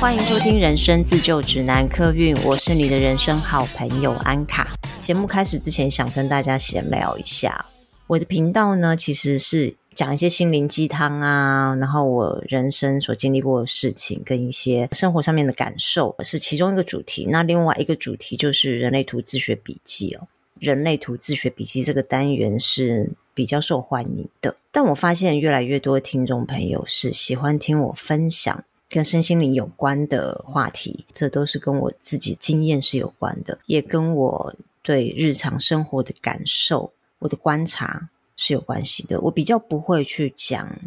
欢迎收听《人生自救指南》客运，我是你的人生好朋友安卡。节目开始之前，想跟大家闲聊一下，我的频道呢，其实是讲一些心灵鸡汤啊，然后我人生所经历过的事情跟一些生活上面的感受是其中一个主题。那另外一个主题就是人类图自学笔记哦。人类图自学笔记这个单元是比较受欢迎的，但我发现越来越多听众朋友是喜欢听我分享。跟身心灵有关的话题，这都是跟我自己经验是有关的，也跟我对日常生活的感受、我的观察是有关系的。我比较不会去讲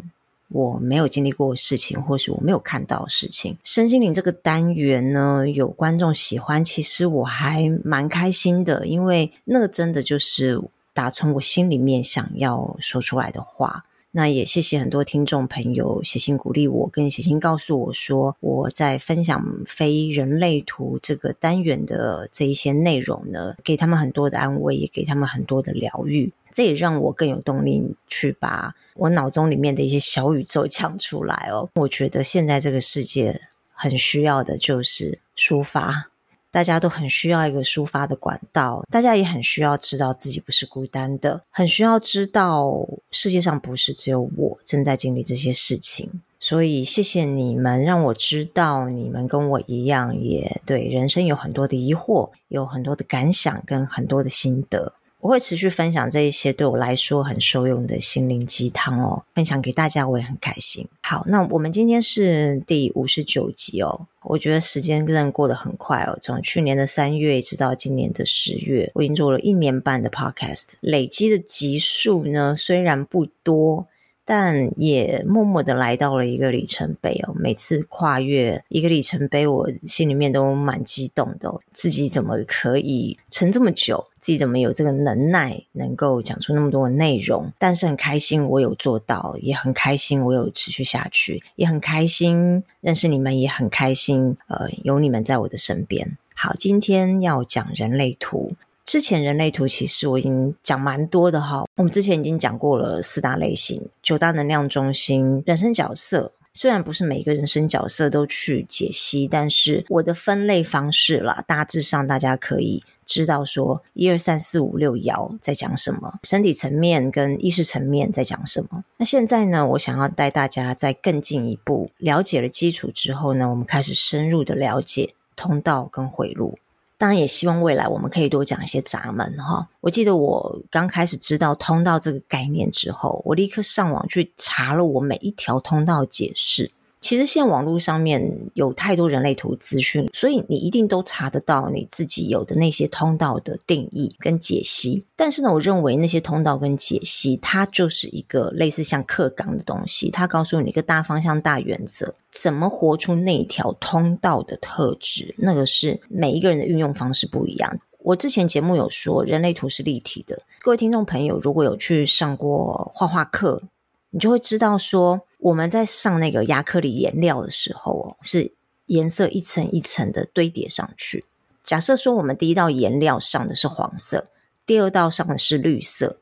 我没有经历过的事情，或是我没有看到的事情。身心灵这个单元呢，有观众喜欢，其实我还蛮开心的，因为那个真的就是打从我心里面想要说出来的话。那也谢谢很多听众朋友写信鼓励我，跟写信告诉我说，我在分享非人类图这个单元的这一些内容呢，给他们很多的安慰，也给他们很多的疗愈。这也让我更有动力去把我脑中里面的一些小宇宙 讲出来哦。我觉得现在这个世界很需要的就是抒发。大家都很需要一个抒发的管道，大家也很需要知道自己不是孤单的，很需要知道世界上不是只有我正在经历这些事情。所以谢谢你们，让我知道你们跟我一样，也对人生有很多的疑惑，有很多的感想跟很多的心得。我会持续分享这一些对我来说很受用的心灵鸡汤哦，分享给大家，我也很开心。好，那我们今天是第五十九集哦，我觉得时间真的过得很快哦，从去年的三月一直到今年的十月，我已经做了一年半的 podcast，累积的集数呢，虽然不多。但也默默的来到了一个里程碑哦。每次跨越一个里程碑，我心里面都蛮激动的。自己怎么可以撑这么久？自己怎么有这个能耐，能够讲出那么多的内容？但是很开心，我有做到，也很开心，我有持续下去，也很开心认识你们，也很开心，呃，有你们在我的身边。好，今天要讲人类图。之前人类图其实我已经讲蛮多的哈，我们之前已经讲过了四大类型、九大能量中心、人生角色。虽然不是每一个人生角色都去解析，但是我的分类方式啦，大致上大家可以知道说一二三四五六爻在讲什么，身体层面跟意识层面在讲什么。那现在呢，我想要带大家再更进一步了解了基础之后呢，我们开始深入的了解通道跟回路。当然也希望未来我们可以多讲一些闸门哈。我记得我刚开始知道通道这个概念之后，我立刻上网去查了我每一条通道解释。其实现在网络上面有太多人类图资讯，所以你一定都查得到你自己有的那些通道的定义跟解析。但是呢，我认为那些通道跟解析，它就是一个类似像课纲的东西，它告诉你一个大方向、大原则，怎么活出那一条通道的特质，那个是每一个人的运用方式不一样。我之前节目有说，人类图是立体的。各位听众朋友，如果有去上过画画课，你就会知道说。我们在上那个亚克力颜料的时候哦，是颜色一层一层的堆叠上去。假设说我们第一道颜料上的是黄色，第二道上的是绿色，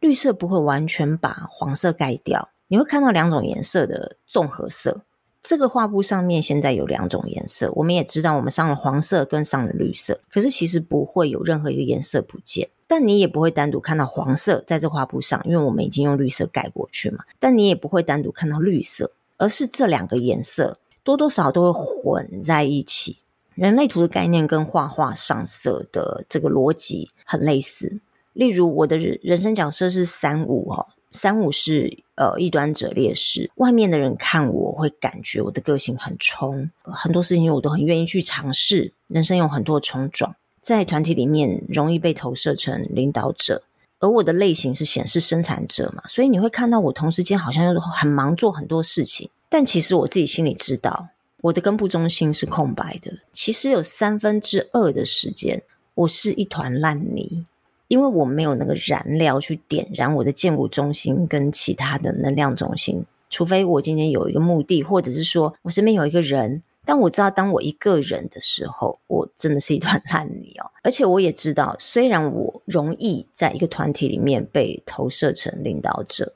绿色不会完全把黄色盖掉，你会看到两种颜色的综合色。这个画布上面现在有两种颜色，我们也知道我们上了黄色跟上了绿色，可是其实不会有任何一个颜色不见。但你也不会单独看到黄色在这画布上，因为我们已经用绿色盖过去嘛。但你也不会单独看到绿色，而是这两个颜色多多少少都会混在一起。人类图的概念跟画画上色的这个逻辑很类似。例如，我的人生角色是三五哦，三五是呃异端者劣势，外面的人看我会感觉我的个性很冲，很多事情我都很愿意去尝试，人生有很多冲撞。在团体里面容易被投射成领导者，而我的类型是显示生产者嘛，所以你会看到我同时间好像又很忙做很多事情，但其实我自己心里知道，我的根部中心是空白的。其实有三分之二的时间，我是一团烂泥，因为我没有那个燃料去点燃我的建骨中心跟其他的能量中心，除非我今天有一个目的，或者是说我身边有一个人。但我知道，当我一个人的时候，我真的是一团 烂泥哦。而且我也知道，虽然我容易在一个团体里面被投射成领导者，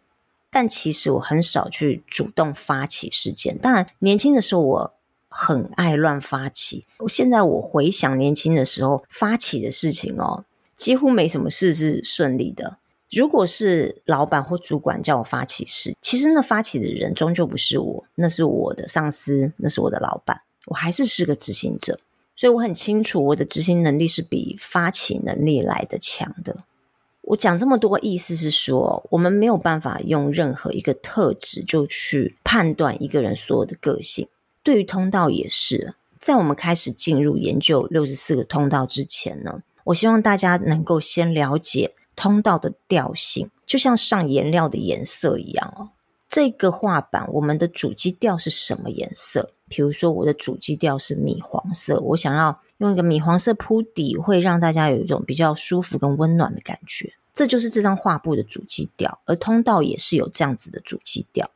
但其实我很少去主动发起事件。当然，年轻的时候我很爱乱发起。我现在我回想年轻的时候发起的事情哦，几乎没什么事是顺利的。如果是老板或主管叫我发起事，其实那发起的人终究不是我，那是我的上司，那是我的老板，我还是是个执行者，所以我很清楚我的执行能力是比发起能力来得强的。我讲这么多意思是说，我们没有办法用任何一个特质就去判断一个人所有的个性。对于通道也是，在我们开始进入研究六十四个通道之前呢，我希望大家能够先了解。通道的调性就像上颜料的颜色一样哦。这个画板，我们的主基调是什么颜色？比如说，我的主基调是米黄色，我想要用一个米黄色铺底，会让大家有一种比较舒服跟温暖的感觉。这就是这张画布的主基调，而通道也是有这样子的主基调。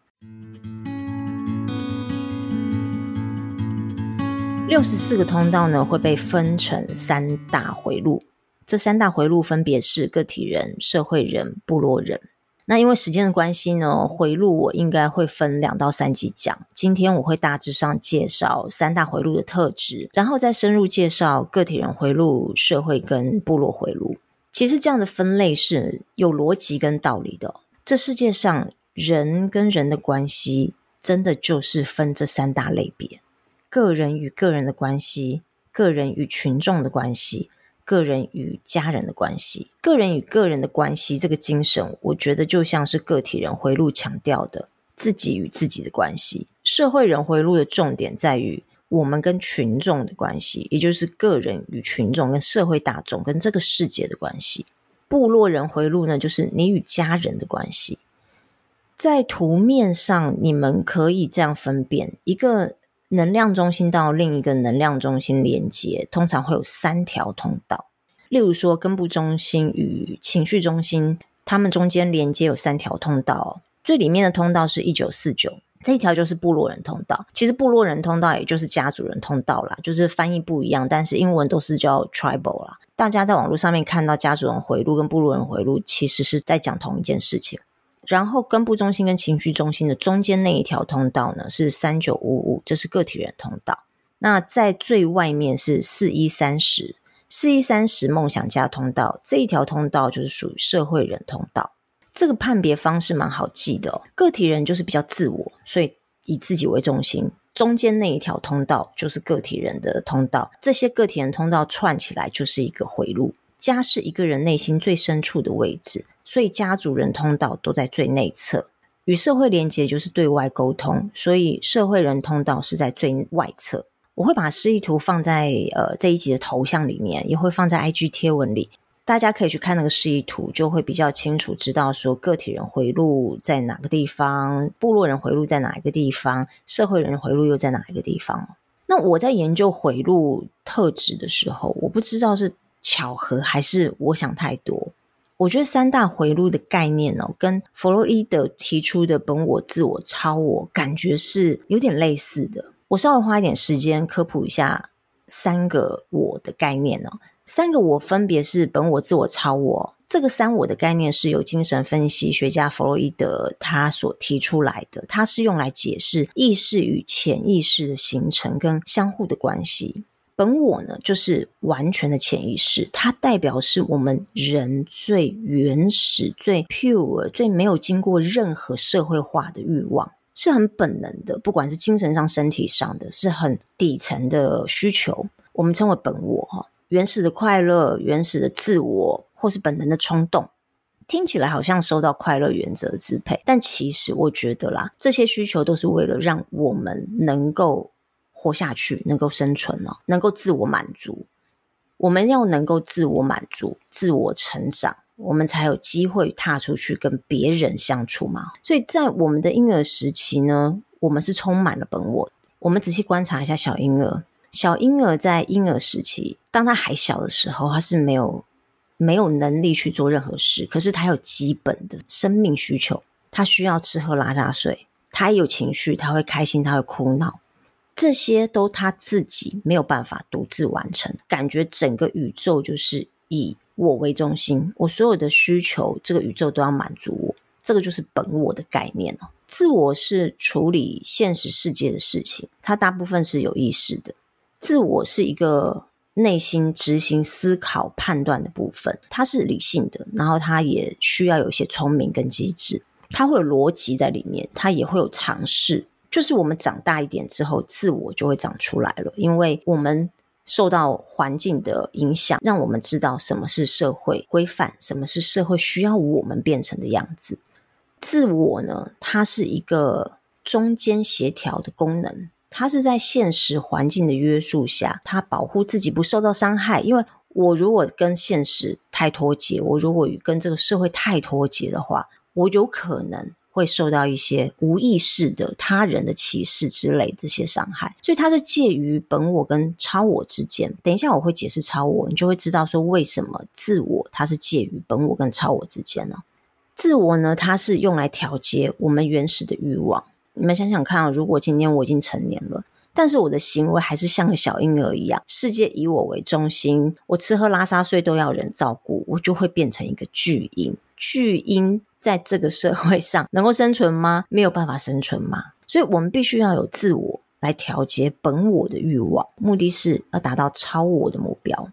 六十四个通道呢，会被分成三大回路。这三大回路分别是个体人、社会人、部落人。那因为时间的关系呢，回路我应该会分两到三集讲。今天我会大致上介绍三大回路的特质，然后再深入介绍个体人回路、社会跟部落回路。其实这样的分类是有逻辑跟道理的。这世界上人跟人的关系，真的就是分这三大类别：个人与个人的关系，个人与群众的关系。个人与家人的关系，个人与个人的关系，这个精神，我觉得就像是个体人回路强调的自己与自己的关系。社会人回路的重点在于我们跟群众的关系，也就是个人与群众跟社会大众跟这个世界的关系。部落人回路呢，就是你与家人的关系。在图面上，你们可以这样分辨一个。能量中心到另一个能量中心连接，通常会有三条通道。例如说，根部中心与情绪中心，它们中间连接有三条通道。最里面的通道是一九四九，这一条就是部落人通道。其实部落人通道也就是家族人通道啦，就是翻译不一样，但是英文都是叫 tribal 啦。大家在网络上面看到家族人回路跟部落人回路，其实是在讲同一件事情。然后根部中心跟情绪中心的中间那一条通道呢，是三九五五，这是个体人通道。那在最外面是四一三十，四一三十梦想家通道，这一条通道就是属于社会人通道。这个判别方式蛮好记的哦，个体人就是比较自我，所以以自己为中心。中间那一条通道就是个体人的通道，这些个体人通道串起来就是一个回路。家是一个人内心最深处的位置。所以家族人通道都在最内侧，与社会连接就是对外沟通，所以社会人通道是在最外侧。我会把示意图放在呃这一集的头像里面，也会放在 IG 贴文里，大家可以去看那个示意图，就会比较清楚知道说个体人回路在哪个地方，部落人回路在哪一个地方，社会人回路又在哪一个地方。那我在研究回路特质的时候，我不知道是巧合还是我想太多。我觉得三大回路的概念哦，跟弗洛伊德提出的本我、自我、超我，感觉是有点类似的。我稍微花一点时间科普一下三个我的概念哦。三个我分别是本我、自我、超我。这个三我的概念是由精神分析学家弗洛伊德他所提出来的，它是用来解释意识与潜意识的形成跟相互的关系。本我呢，就是完全的潜意识，它代表是我们人最原始、最 pure、最没有经过任何社会化的欲望，是很本能的，不管是精神上、身体上的，是很底层的需求。我们称为本我哈，原始的快乐、原始的自我，或是本能的冲动，听起来好像受到快乐原则支配，但其实我觉得啦，这些需求都是为了让我们能够。活下去，能够生存哦，能够自我满足。我们要能够自我满足、自我成长，我们才有机会踏出去跟别人相处嘛。所以在我们的婴儿时期呢，我们是充满了本我。我们仔细观察一下小婴儿，小婴儿在婴儿时期，当他还小的时候，他是没有没有能力去做任何事，可是他有基本的生命需求，他需要吃喝拉撒睡，他有情绪，他会开心，他会哭闹。这些都他自己没有办法独自完成，感觉整个宇宙就是以我为中心，我所有的需求，这个宇宙都要满足我。这个就是本我的概念哦。自我是处理现实世界的事情，它大部分是有意识的。自我是一个内心执行思考判断的部分，它是理性的，然后它也需要有一些聪明跟机智，它会有逻辑在里面，它也会有尝试。就是我们长大一点之后，自我就会长出来了，因为我们受到环境的影响，让我们知道什么是社会规范，什么是社会需要我们变成的样子。自我呢，它是一个中间协调的功能，它是在现实环境的约束下，它保护自己不受到伤害。因为我如果跟现实太脱节，我如果跟这个社会太脱节的话，我有可能。会受到一些无意识的他人的歧视之类这些伤害，所以它是介于本我跟超我之间。等一下我会解释超我，你就会知道说为什么自我它是介于本我跟超我之间呢？自我呢，它是用来调节我们原始的欲望。你们想想看啊，如果今天我已经成年了，但是我的行为还是像个小婴儿一样，世界以我为中心，我吃喝拉撒睡都要人照顾，我就会变成一个巨婴。巨婴在这个社会上能够生存吗？没有办法生存吗？所以我们必须要有自我来调节本我的欲望，目的是要达到超我的目标。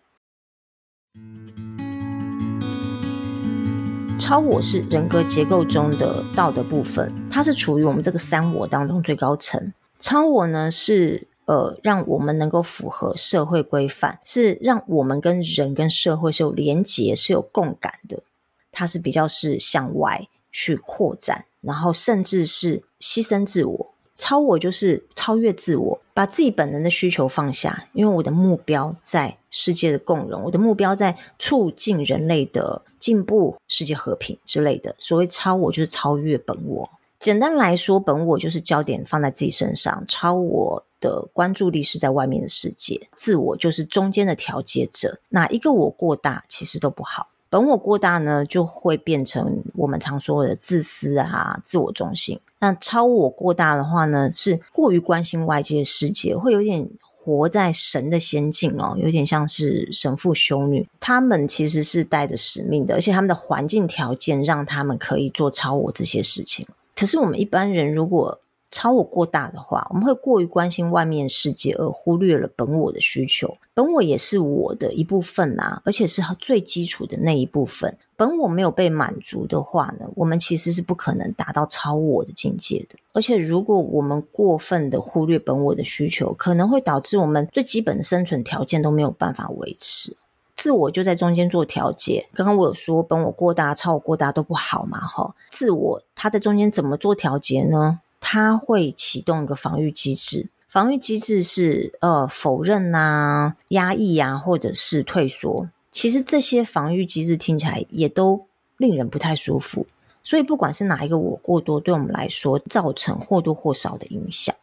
超我是人格结构中的道德部分，它是处于我们这个三我当中最高层。超我呢，是呃，让我们能够符合社会规范，是让我们跟人跟社会是有连结、是有共感的。它是比较是向外去扩展，然后甚至是牺牲自我。超我就是超越自我，把自己本能的需求放下，因为我的目标在世界的共荣，我的目标在促进人类的进步、世界和平之类的。所谓超我就是超越本我。简单来说，本我就是焦点放在自己身上，超我的关注力是在外面的世界，自我就是中间的调节者。哪一个我过大，其实都不好。本我过大呢，就会变成我们常说的自私啊、自我中心。那超我过大的话呢，是过于关心外界世界，会有点活在神的仙境哦，有点像是神父修女。他们其实是带着使命的，而且他们的环境条件让他们可以做超我这些事情。可是我们一般人如果超我过大的话，我们会过于关心外面世界，而忽略了本我的需求。本我也是我的一部分啊，而且是最基础的那一部分。本我没有被满足的话呢，我们其实是不可能达到超我的境界的。而且，如果我们过分的忽略本我的需求，可能会导致我们最基本的生存条件都没有办法维持。自我就在中间做调节。刚刚我有说，本我过大、超我过大都不好嘛，哈。自我它在中间怎么做调节呢？它会启动一个防御机制，防御机制是呃否认啊、压抑啊，或者是退缩。其实这些防御机制听起来也都令人不太舒服。所以不管是哪一个我过多，对我们来说造成或多或少的影响。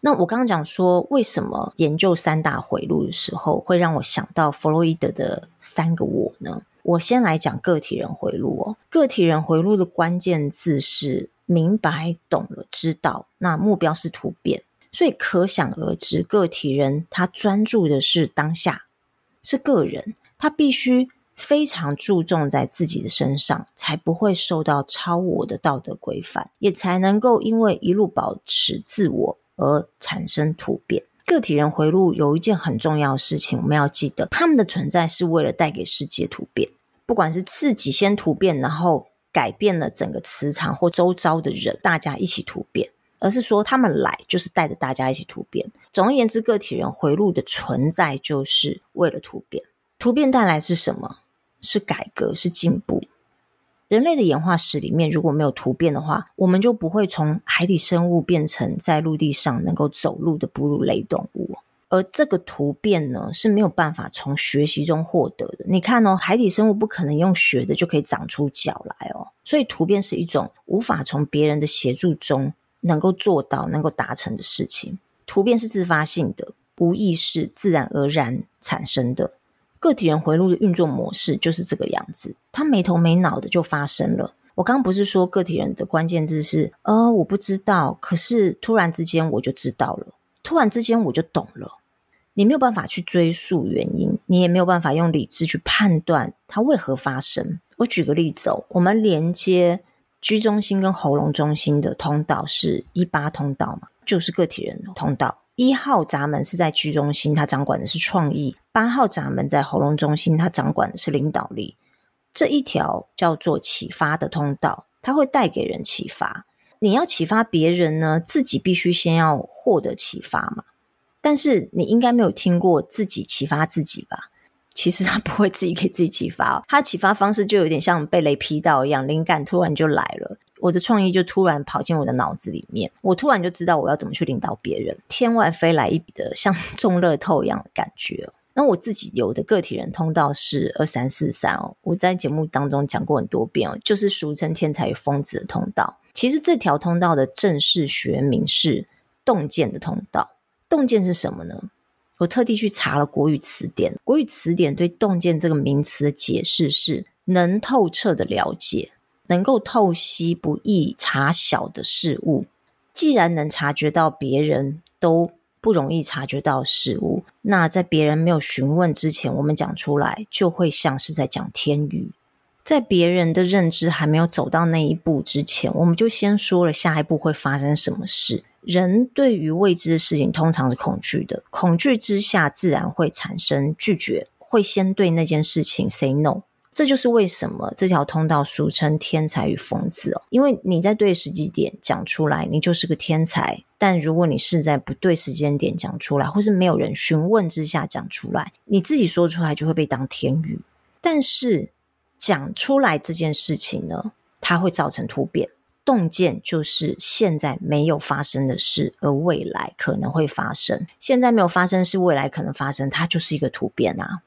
那我刚刚讲说，为什么研究三大回路的时候会让我想到弗洛伊德的三个我呢？我先来讲个体人回路哦。个体人回路的关键字是。明白、懂了、知道，那目标是突变，所以可想而知，个体人他专注的是当下，是个人，他必须非常注重在自己的身上，才不会受到超我的道德规范，也才能够因为一路保持自我而产生突变。个体人回路有一件很重要的事情，我们要记得，他们的存在是为了带给世界突变，不管是自己先突变，然后。改变了整个磁场或周遭的人，大家一起突变，而是说他们来就是带着大家一起突变。总而言之，个体人回路的存在就是为了突变。突变带来是什么？是改革，是进步。人类的演化史里面，如果没有突变的话，我们就不会从海底生物变成在陆地上能够走路的哺乳类动物。而这个突变呢，是没有办法从学习中获得的。你看哦，海底生物不可能用学的就可以长出脚来哦，所以突变是一种无法从别人的协助中能够做到、能够达成的事情。突变是自发性的、无意识、自然而然产生的。个体人回路的运作模式就是这个样子，他没头没脑的就发生了。我刚刚不是说个体人的关键字是呃，我不知道，可是突然之间我就知道了，突然之间我就懂了。你没有办法去追溯原因，你也没有办法用理智去判断它为何发生。我举个例子哦，我们连接居中心跟喉咙中心的通道是一八通道嘛，就是个体人通道。一号闸门是在居中心，它掌管的是创意；八号闸门在喉咙中心，它掌管的是领导力。这一条叫做启发的通道，它会带给人启发。你要启发别人呢，自己必须先要获得启发嘛。但是你应该没有听过自己启发自己吧？其实他不会自己给自己启发哦，他启发方式就有点像被雷劈到一样，灵感突然就来了。我的创意就突然跑进我的脑子里面，我突然就知道我要怎么去领导别人，天外飞来一笔的，像中乐透一样的感觉。那我自己有的个体人通道是二三四三哦，我在节目当中讲过很多遍哦，就是俗称天才与疯子的通道。其实这条通道的正式学名是洞见的通道。洞见是什么呢？我特地去查了国语词典，国语词典对洞见这个名词的解释是能透彻的了解。能够透析不易察晓的事物，既然能察觉到别人都不容易察觉到事物，那在别人没有询问之前，我们讲出来就会像是在讲天语。在别人的认知还没有走到那一步之前，我们就先说了下一步会发生什么事。人对于未知的事情通常是恐惧的，恐惧之下自然会产生拒绝，会先对那件事情 say no。这就是为什么这条通道俗称天才与疯子哦，因为你在对时机点讲出来，你就是个天才；但如果你是在不对时间点讲出来，或是没有人询问之下讲出来，你自己说出来就会被当天语。但是讲出来这件事情呢，它会造成突变。洞见就是现在没有发生的事，而未来可能会发生。现在没有发生是未来可能发生，它就是一个突变啊。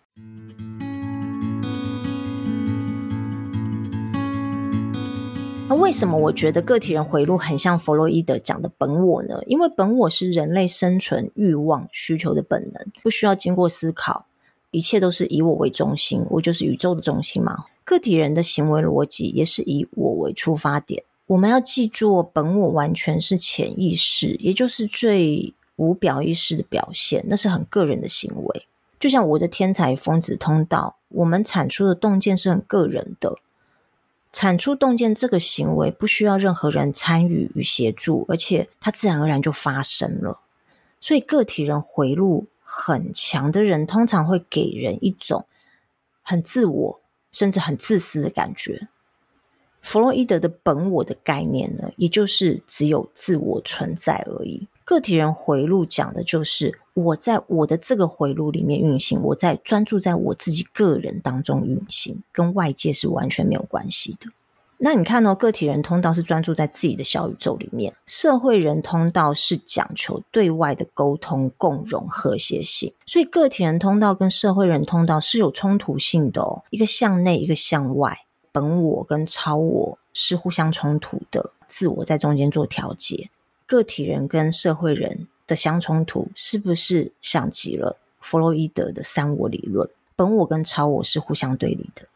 那为什么我觉得个体人回路很像弗洛伊德讲的本我呢？因为本我是人类生存欲望需求的本能，不需要经过思考，一切都是以我为中心，我就是宇宙的中心嘛。个体人的行为逻辑也是以我为出发点。我们要记住，本我完全是潜意识，也就是最无表意识的表现，那是很个人的行为。就像我的天才疯子通道，我们产出的洞见是很个人的。产出洞见这个行为不需要任何人参与与协助，而且它自然而然就发生了。所以个体人回路很强的人，通常会给人一种很自我，甚至很自私的感觉。弗洛伊德的本我的概念呢，也就是只有自我存在而已。个体人回路讲的就是我在我的这个回路里面运行，我在专注在我自己个人当中运行，跟外界是完全没有关系的。那你看哦，个体人通道是专注在自己的小宇宙里面，社会人通道是讲求对外的沟通、共融、和谐性。所以个体人通道跟社会人通道是有冲突性的哦，一个向内，一个向外，本我跟超我是互相冲突的，自我在中间做调节。个体人跟社会人的相冲突，是不是像极了弗洛伊德的三我理论？本我跟超我是互相对立的。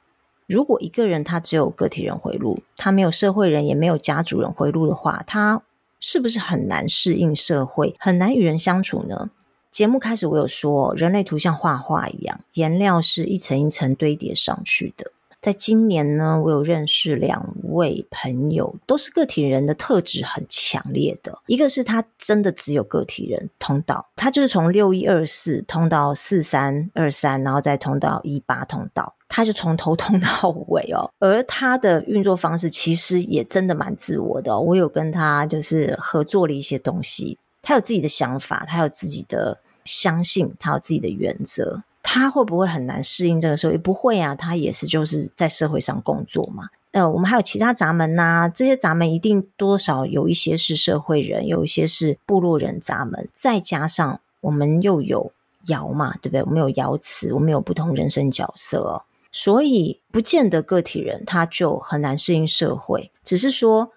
如果一个人他只有个体人回路，他没有社会人，也没有家族人回路的话，他是不是很难适应社会，很难与人相处呢？节目开始我有说，人类图像画画一样，颜料是一层一层堆叠上去的。在今年呢，我有认识两位朋友，都是个体人的特质很强烈的。一个是他真的只有个体人通道，他就是从六一二四通到四三二三，然后再通到一八通道，他就从头通到尾哦。而他的运作方式其实也真的蛮自我的。我有跟他就是合作了一些东西，他有自己的想法，他有自己的相信，他有自己的原则。他会不会很难适应这个社会？不会啊，他也是就是在社会上工作嘛。呃，我们还有其他闸门呐、这些闸门一定多少有一些是社会人，有一些是部落人闸门，再加上我们又有爻嘛，对不对？我们有爻辞，我们有不同人生角色哦，所以不见得个体人他就很难适应社会，只是说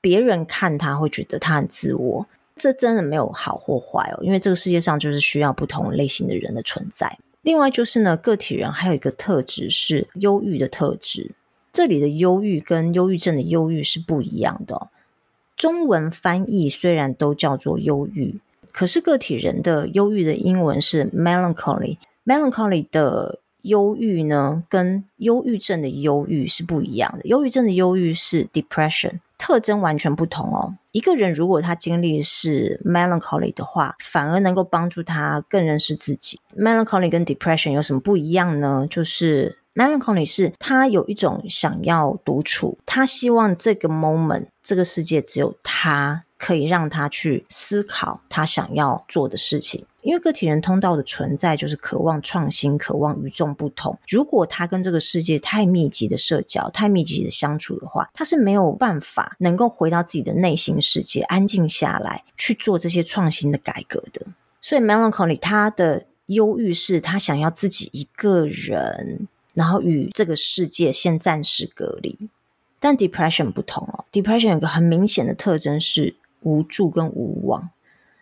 别人看他会觉得他很自我，这真的没有好或坏哦，因为这个世界上就是需要不同类型的人的存在。另外就是呢，个体人还有一个特质是忧郁的特质。这里的忧郁跟忧郁症的忧郁是不一样的。中文翻译虽然都叫做忧郁，可是个体人的忧郁的英文是 melancholy。melancholy 的忧郁呢，跟忧郁症的忧郁是不一样的。忧郁症的忧郁是 depression，特征完全不同哦。一个人如果他经历是 melancholy 的话，反而能够帮助他更认识自己。melancholy 跟 depression 有什么不一样呢？就是 melancholy 是他有一种想要独处，他希望这个 moment 这个世界只有他。可以让他去思考他想要做的事情，因为个体人通道的存在就是渴望创新，渴望与众不同。如果他跟这个世界太密集的社交、太密集的相处的话，他是没有办法能够回到自己的内心世界，安静下来去做这些创新的改革的。所以，melancholy 他的忧郁是他想要自己一个人，然后与这个世界先暂时隔离。但 depression 不同哦，depression 有个很明显的特征是。无助跟无望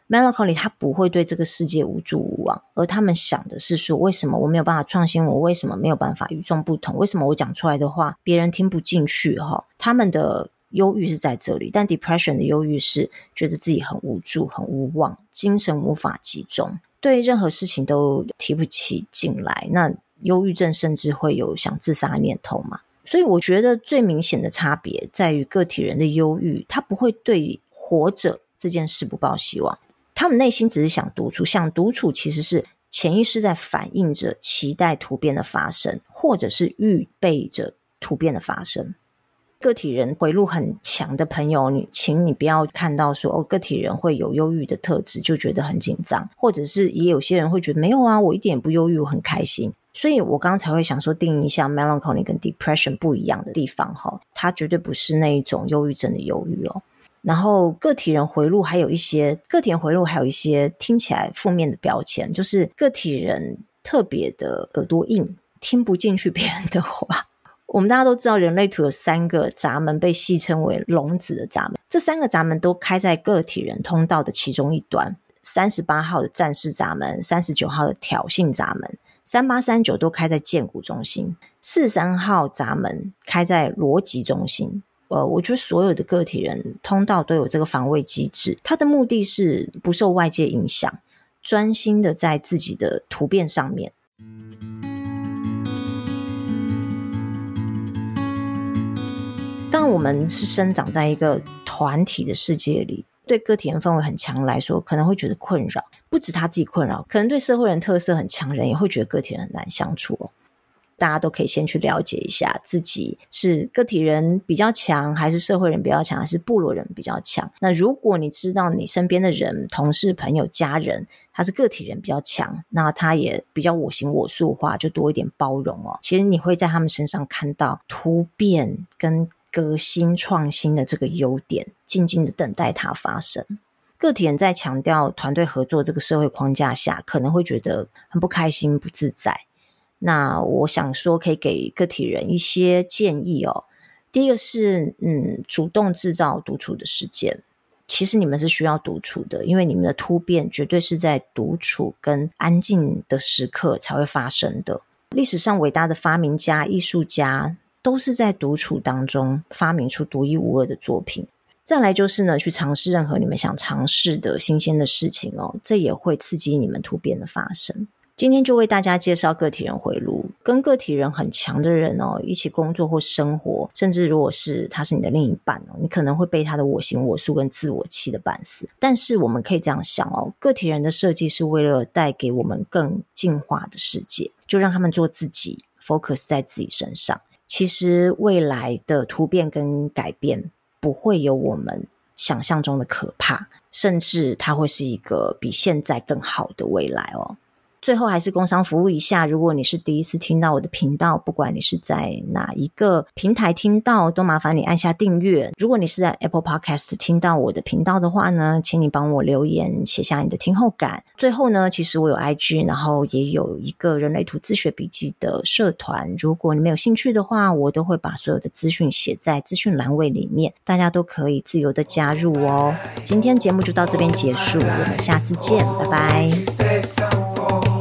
，melancholy 他不会对这个世界无助无望，而他们想的是说：为什么我没有办法创新？我为什么没有办法与众不同？为什么我讲出来的话别人听不进去？哈，他们的忧郁是在这里，但 depression 的忧郁是觉得自己很无助、很无望，精神无法集中，对任何事情都提不起劲来。那忧郁症甚至会有想自杀念头嘛？所以我觉得最明显的差别在于个体人的忧郁，他不会对活着这件事不抱希望，他们内心只是想独处，想独处其实是潜意识在反映着期待突变的发生，或者是预备着突变的发生。个体人回路很强的朋友，你请你不要看到说哦，个体人会有忧郁的特质就觉得很紧张，或者是也有些人会觉得没有啊，我一点不忧郁，我很开心。所以我刚刚才会想说，定义一下 melancholy 跟 depression 不一样的地方哈，它绝对不是那一种忧郁症的忧郁哦。然后个体人回路还有一些个体人回路还有一些听起来负面的标签，就是个体人特别的耳朵硬，听不进去别人的话。我们大家都知道，人类图有三个闸门，被戏称为笼子的闸门，这三个闸门都开在个体人通道的其中一端。三十八号的战士闸门，三十九号的挑衅闸门。三八三九都开在荐骨中心，四三号闸门开在逻辑中心。呃，我觉得所有的个体人通道都有这个防卫机制，它的目的是不受外界影响，专心的在自己的图变上面。当我们是生长在一个团体的世界里。对个体人氛围很强来说，可能会觉得困扰。不止他自己困扰，可能对社会人特色很强人也会觉得个体人很难相处哦。大家都可以先去了解一下自己是个体人比较强，还是社会人比较强，还是部落人比较强。那如果你知道你身边的人、同事、朋友、家人，他是个体人比较强，那他也比较我行我素化，就多一点包容哦。其实你会在他们身上看到突变跟。革新创新的这个优点，静静的等待它发生。个体人在强调团队合作这个社会框架下，可能会觉得很不开心、不自在。那我想说，可以给个体人一些建议哦。第一个是，嗯，主动制造独处的时间。其实你们是需要独处的，因为你们的突变绝对是在独处跟安静的时刻才会发生的。历史上伟大的发明家、艺术家。都是在独处当中发明出独一无二的作品。再来就是呢，去尝试任何你们想尝试的新鲜的事情哦，这也会刺激你们突变的发生。今天就为大家介绍个体人回路，跟个体人很强的人哦，一起工作或生活，甚至如果是他是你的另一半哦，你可能会被他的我行我素跟自我气得半死。但是我们可以这样想哦，个体人的设计是为了带给我们更进化的世界，就让他们做自己，focus 在自己身上。其实未来的突变跟改变不会有我们想象中的可怕，甚至它会是一个比现在更好的未来哦。最后还是工商服务一下，如果你是第一次听到我的频道，不管你是在哪一个平台听到，都麻烦你按下订阅。如果你是在 Apple Podcast 听到我的频道的话呢，请你帮我留言，写下你的听后感。最后呢，其实我有 IG，然后也有一个人类图自学笔记的社团。如果你没有兴趣的话，我都会把所有的资讯写在资讯栏位里面，大家都可以自由的加入哦。今天节目就到这边结束，我们下次见，拜拜。